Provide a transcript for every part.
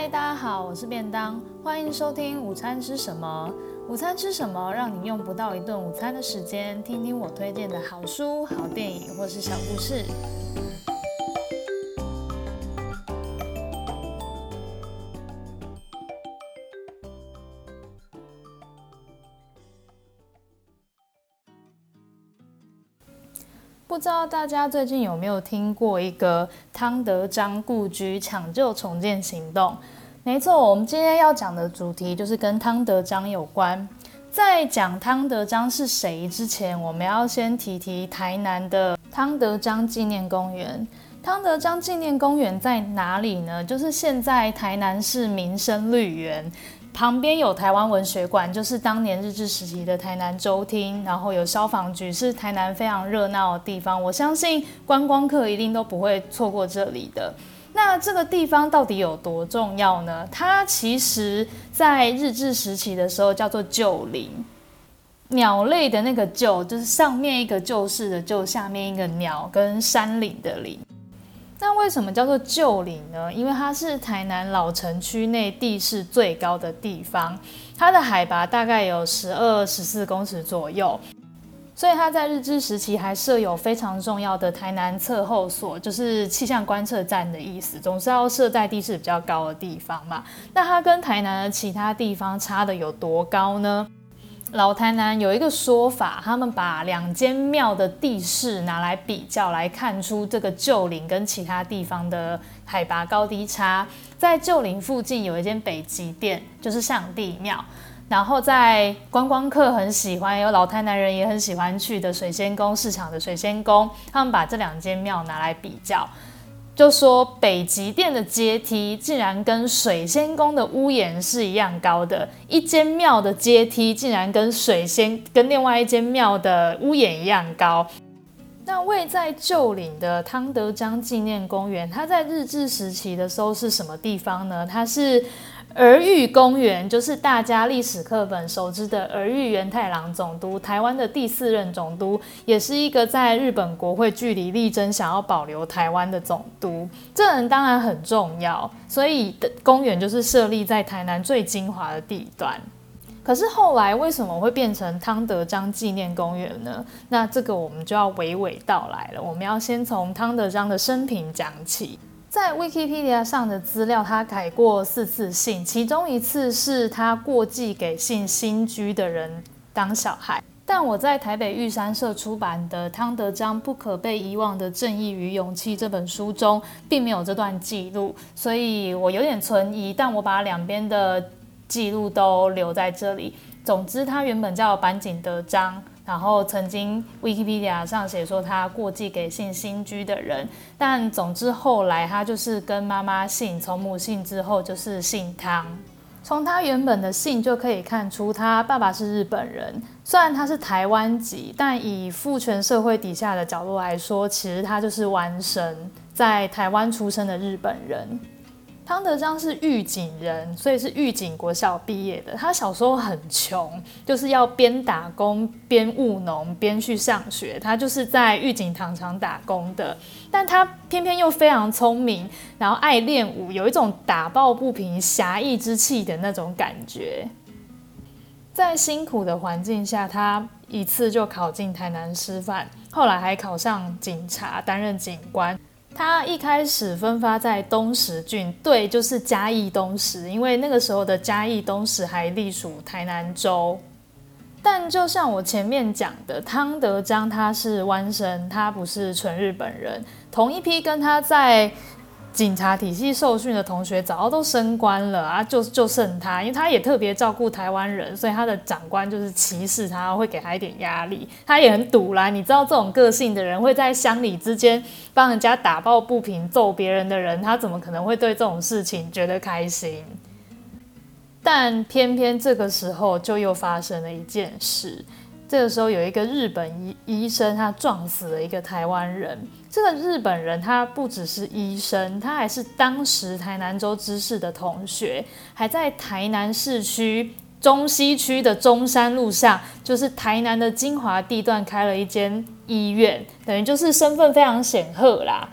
嗨，大家好，我是便当，欢迎收听午餐吃什么？午餐吃什么？让你用不到一顿午餐的时间，听听我推荐的好书、好电影或是小故事。不知道大家最近有没有听过一个汤德章故居抢救重建行动？没错，我们今天要讲的主题就是跟汤德章有关。在讲汤德章是谁之前，我们要先提提台南的汤德章纪念公园。汤德章纪念公园在哪里呢？就是现在台南市民生绿园。旁边有台湾文学馆，就是当年日治时期的台南州厅，然后有消防局，是台南非常热闹的地方。我相信观光客一定都不会错过这里的。那这个地方到底有多重要呢？它其实在日治时期的时候叫做旧林，鸟类的那个旧，就是上面一个旧式的旧，下面一个鸟跟山岭的岭。那为什么叫做旧陵呢？因为它是台南老城区内地势最高的地方，它的海拔大概有十二、十四公尺左右，所以它在日治时期还设有非常重要的台南测候所，就是气象观测站的意思，总是要设在地势比较高的地方嘛。那它跟台南的其他地方差的有多高呢？老台南有一个说法，他们把两间庙的地势拿来比较，来看出这个旧陵跟其他地方的海拔高低差。在旧陵附近有一间北极殿，就是上帝庙。然后在观光客很喜欢，有老台南人也很喜欢去的水仙宫市场的水仙宫，他们把这两间庙拿来比较。就说北极殿的阶梯竟然跟水仙宫的屋檐是一样高的，一间庙的阶梯竟然跟水仙跟另外一间庙的屋檐一样高。那位在旧岭的汤德章纪念公园，它在日治时期的时候是什么地方呢？它是。儿玉公园就是大家历史课本熟知的儿玉源太郎总督，台湾的第四任总督，也是一个在日本国会据理力争，想要保留台湾的总督。这人当然很重要，所以公园就是设立在台南最精华的地段。可是后来为什么会变成汤德章纪念公园呢？那这个我们就要娓娓道来了。我们要先从汤德章的生平讲起。在 Wikipedia 上的资料，他改过四次姓，其中一次是他过继给姓新居的人当小孩。但我在台北玉山社出版的《汤德章不可被遗忘的正义与勇气》这本书中，并没有这段记录，所以我有点存疑。但我把两边的记录都留在这里。总之，他原本叫板井德章。然后曾经 Wikipedia 上写说他过继给姓新居的人，但总之后来他就是跟妈妈姓，从母姓之后就是姓汤。从他原本的姓就可以看出，他爸爸是日本人，虽然他是台湾籍，但以父权社会底下的角度来说，其实他就是完生，在台湾出生的日本人。汤德章是狱警人，所以是狱警国小毕业的。他小时候很穷，就是要边打工边务农边去上学。他就是在狱警糖厂打工的，但他偏偏又非常聪明，然后爱练武，有一种打抱不平、侠义之气的那种感觉。在辛苦的环境下，他一次就考进台南师范，后来还考上警察，担任警官。他一开始分发在东石郡，对，就是嘉义东石，因为那个时候的嘉义东石还隶属台南州。但就像我前面讲的，汤德章他是湾生，他不是纯日本人，同一批跟他在。警察体系受训的同学早都升官了啊，就就剩他，因为他也特别照顾台湾人，所以他的长官就是歧视他，会给他一点压力。他也很赌啦，你知道这种个性的人会在乡里之间帮人家打抱不平、揍别人的人，他怎么可能会对这种事情觉得开心？但偏偏这个时候就又发生了一件事。这个时候有一个日本医医生，他撞死了一个台湾人。这个日本人他不只是医生，他还是当时台南州知事的同学，还在台南市区中西区的中山路上，就是台南的精华地段开了一间医院，等于就是身份非常显赫啦。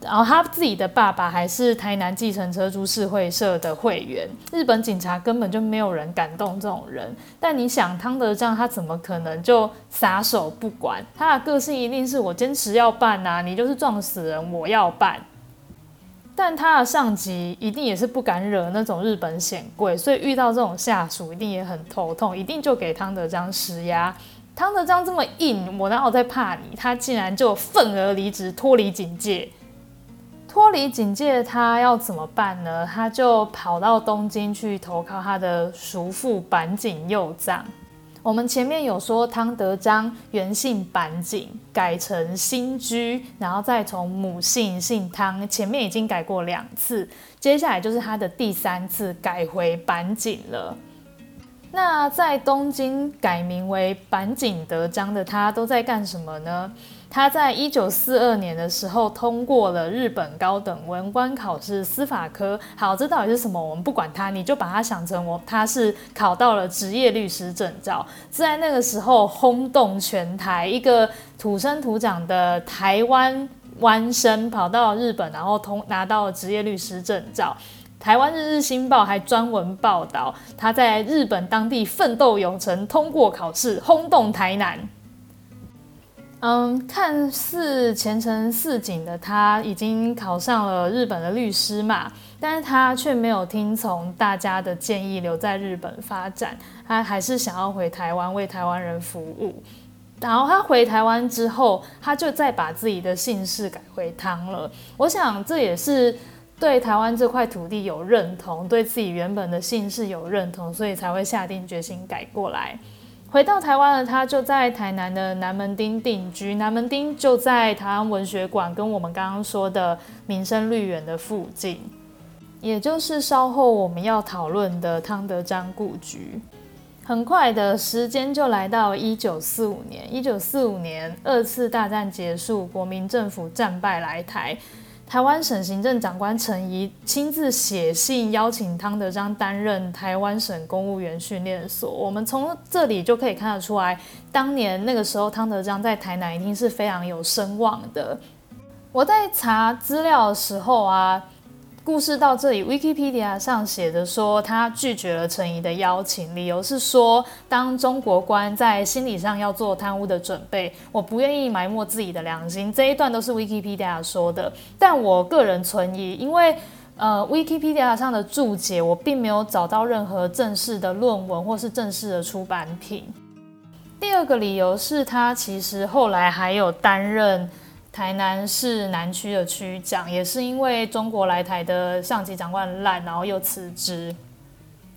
然后他自己的爸爸还是台南计程车株式会社的会员。日本警察根本就没有人敢动这种人。但你想，汤德章他怎么可能就撒手不管？他的个性一定是我坚持要办啊！你就是撞死人，我要办。但他的上级一定也是不敢惹那种日本显贵，所以遇到这种下属一定也很头痛，一定就给汤德章施压。汤德章这么硬，我哪有在怕你？他竟然就愤而离职，脱离警界。脱离警戒，他要怎么办呢？他就跑到东京去投靠他的叔父板井右藏。我们前面有说汤德章原姓板井，改成新居，然后再从母姓姓汤，前面已经改过两次，接下来就是他的第三次改回板井了。那在东京改名为板井德章的他都在干什么呢？他在一九四二年的时候通过了日本高等文官考试司法科。好，这到底是什么？我们不管他，你就把他想成我他是考到了职业律师证照。在那个时候轰动全台，一个土生土长的台湾湾生跑到日本，然后通拿到了职业律师证照。台湾日日新报还专门报道他在日本当地奋斗有成，通过考试，轰动台南。嗯，看似前程似锦的他，已经考上了日本的律师嘛，但是他却没有听从大家的建议留在日本发展，他还是想要回台湾为台湾人服务。然后他回台湾之后，他就再把自己的姓氏改回汤了。我想这也是。对台湾这块土地有认同，对自己原本的姓氏有认同，所以才会下定决心改过来。回到台湾的他，就在台南的南门町定居。南门町就在台湾文学馆跟我们刚刚说的民生绿园的附近，也就是稍后我们要讨论的汤德章故居。很快的时间就来到一九四五年，一九四五年二次大战结束，国民政府战败来台。台湾省行政长官陈仪亲自写信邀请汤德章担任台湾省公务员训练所。我们从这里就可以看得出来，当年那个时候汤德章在台南一定是非常有声望的。我在查资料的时候啊。故事到这里，Wikipedia 上写的说他拒绝了陈仪的邀请，理由是说当中国官在心理上要做贪污的准备，我不愿意埋没自己的良心。这一段都是 Wikipedia 说的，但我个人存疑，因为呃 Wikipedia 上的注解我并没有找到任何正式的论文或是正式的出版品。第二个理由是他其实后来还有担任。台南市南区的区长，也是因为中国来台的上级长官烂，然后又辞职，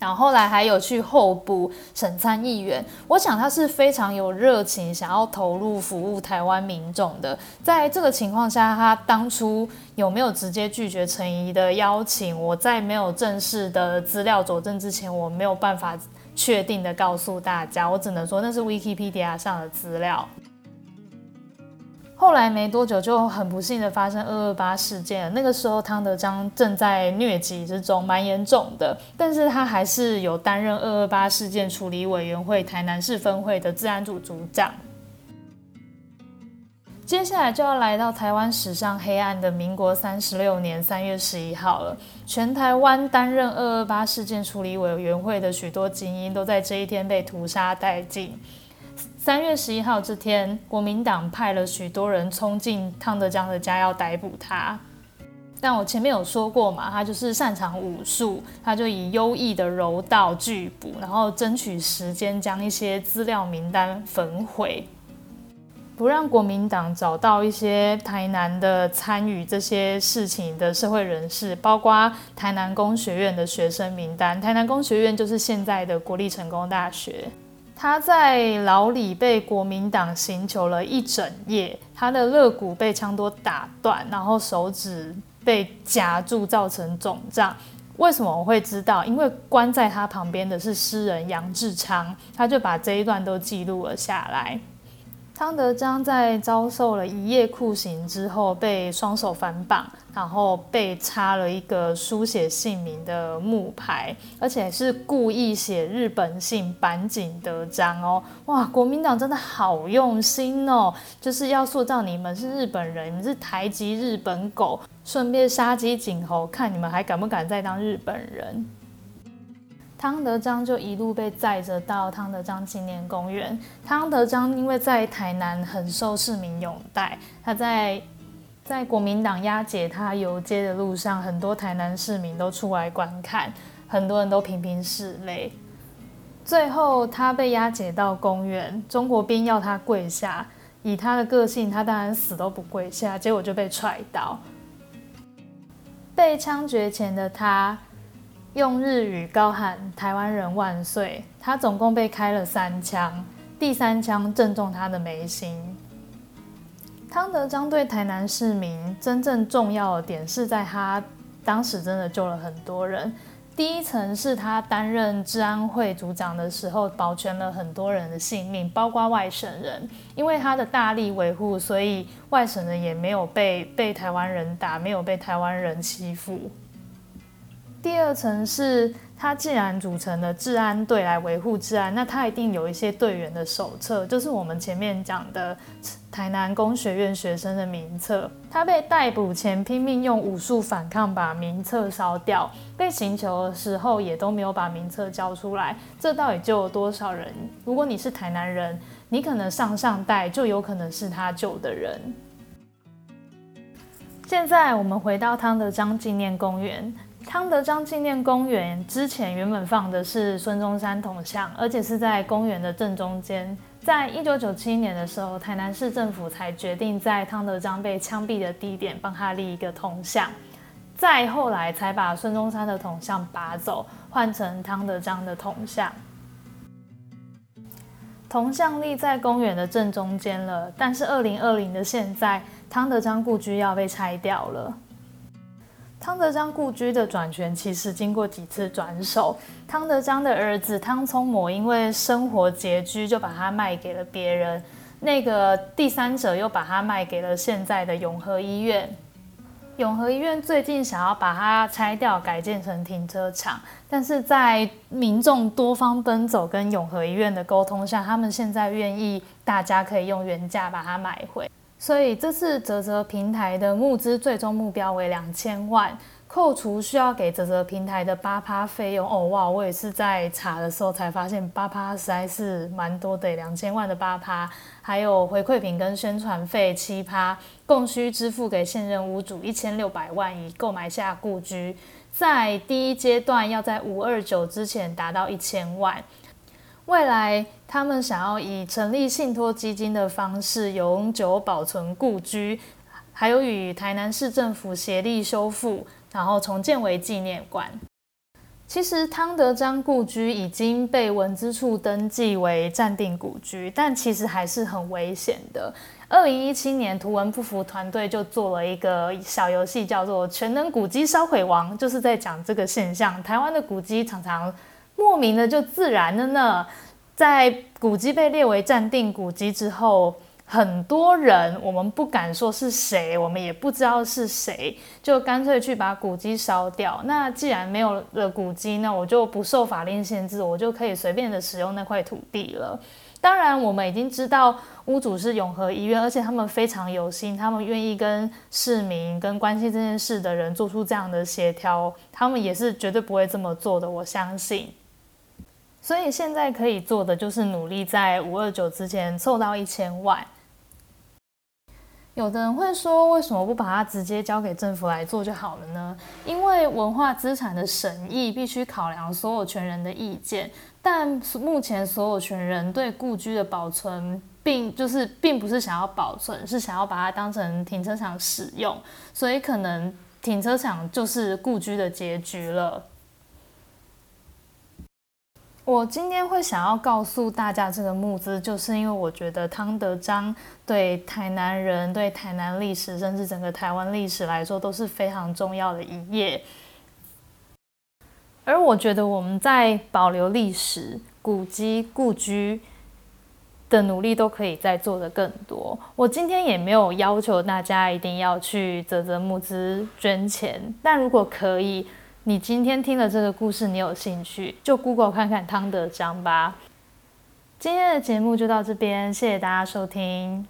然后后来还有去候补省参议员。我想他是非常有热情，想要投入服务台湾民众的。在这个情况下，他当初有没有直接拒绝陈怡的邀请？我在没有正式的资料佐证之前，我没有办法确定的告诉大家。我只能说那是 Wikipedia 上的资料。后来没多久，就很不幸的发生二二八事件。那个时候，汤德章正在疟疾之中，蛮严重的。但是他还是有担任二二八事件处理委员会台南市分会的治安组组长。接下来就要来到台湾史上黑暗的民国三十六年三月十一号了。全台湾担任二二八事件处理委员会的许多精英，都在这一天被屠杀殆尽。三月十一号这天，国民党派了许多人冲进汤德江的家，要逮捕他。但我前面有说过嘛，他就是擅长武术，他就以优异的柔道拒捕，然后争取时间将一些资料名单焚毁，不让国民党找到一些台南的参与这些事情的社会人士，包括台南工学院的学生名单。台南工学院就是现在的国立成功大学。他在牢里被国民党刑求了一整夜，他的肋骨被枪托打断，然后手指被夹住，造成肿胀。为什么我会知道？因为关在他旁边的是诗人杨志昌，他就把这一段都记录了下来。汤德章在遭受了一夜酷刑之后，被双手反绑，然后被插了一个书写姓名的木牌，而且是故意写日本姓板井德章哦。哇，国民党真的好用心哦，就是要塑造你们是日本人，你们是台籍日本狗，顺便杀鸡儆猴，看你们还敢不敢再当日本人。汤德章就一路被载着到汤德章纪念公园。汤德章因为在台南很受市民拥戴，他在在国民党押解他游街的路上，很多台南市民都出来观看，很多人都频频拭泪。最后他被押解到公园，中国兵要他跪下，以他的个性，他当然死都不跪下，结果就被踹倒。被枪决前的他。用日语高喊“台湾人万岁”，他总共被开了三枪，第三枪正中他的眉心。汤德章对台南市民真正重要的点是在他当时真的救了很多人。第一层是他担任治安会组长的时候，保全了很多人的性命，包括外省人。因为他的大力维护，所以外省人也没有被被台湾人打，没有被台湾人欺负。第二层是，他既然组成了治安队来维护治安，那他一定有一些队员的手册，就是我们前面讲的台南工学院学生的名册。他被逮捕前拼命用武术反抗，把名册烧掉；被刑求的时候也都没有把名册交出来。这到底救了多少人？如果你是台南人，你可能上上代就有可能是他救的人。现在我们回到汤德章纪念公园。汤德章纪念公园之前原本放的是孙中山铜像，而且是在公园的正中间。在一九九七年的时候，台南市政府才决定在汤德章被枪毙的地点帮他立一个铜像。再后来才把孙中山的铜像拔走，换成汤德章的铜像。铜像立在公园的正中间了，但是二零二零的现在，汤德章故居要被拆掉了。汤德章故居的转权其实经过几次转手，汤德章的儿子汤聪模因为生活拮据，就把它卖给了别人。那个第三者又把它卖给了现在的永和医院。永和医院最近想要把它拆掉，改建成停车场，但是在民众多方奔走跟永和医院的沟通下，他们现在愿意大家可以用原价把它买回。所以这次啧啧平台的募资最终目标为两千万，扣除需要给啧啧平台的八趴费用。哦哇，我也是在查的时候才发现八趴实在是蛮多的，两千万的八趴，还有回馈品跟宣传费七趴，共需支付给现任屋主一千六百万，以购买下故居。在第一阶段要在五二九之前达到一千万。未来，他们想要以成立信托基金的方式永久保存故居，还有与台南市政府协力修复，然后重建为纪念馆。其实汤德章故居已经被文资处登记为暂定古居，但其实还是很危险的。二零一七年，图文不符团队就做了一个小游戏，叫做《全能古迹烧毁王》，就是在讲这个现象。台湾的古迹常常。莫名的就自燃了呢。在古迹被列为暂定古迹之后，很多人我们不敢说是谁，我们也不知道是谁，就干脆去把古迹烧掉。那既然没有了古迹，那我就不受法令限制，我就可以随便的使用那块土地了。当然，我们已经知道屋主是永和医院，而且他们非常有心，他们愿意跟市民、跟关心这件事的人做出这样的协调，他们也是绝对不会这么做的，我相信。所以现在可以做的就是努力在五二九之前凑到一千万。有的人会说，为什么不把它直接交给政府来做就好了呢？因为文化资产的审议必须考量所有权人的意见，但目前所有权人对故居的保存，并就是并不是想要保存，是想要把它当成停车场使用，所以可能停车场就是故居的结局了。我今天会想要告诉大家这个募资，就是因为我觉得汤德章对台南人、对台南历史，甚至整个台湾历史来说都是非常重要的一页。而我觉得我们在保留历史、古迹、故居的努力都可以再做得更多。我今天也没有要求大家一定要去泽泽募资捐钱，但如果可以，你今天听了这个故事，你有兴趣，就 Google 看看汤德章吧。今天的节目就到这边，谢谢大家收听。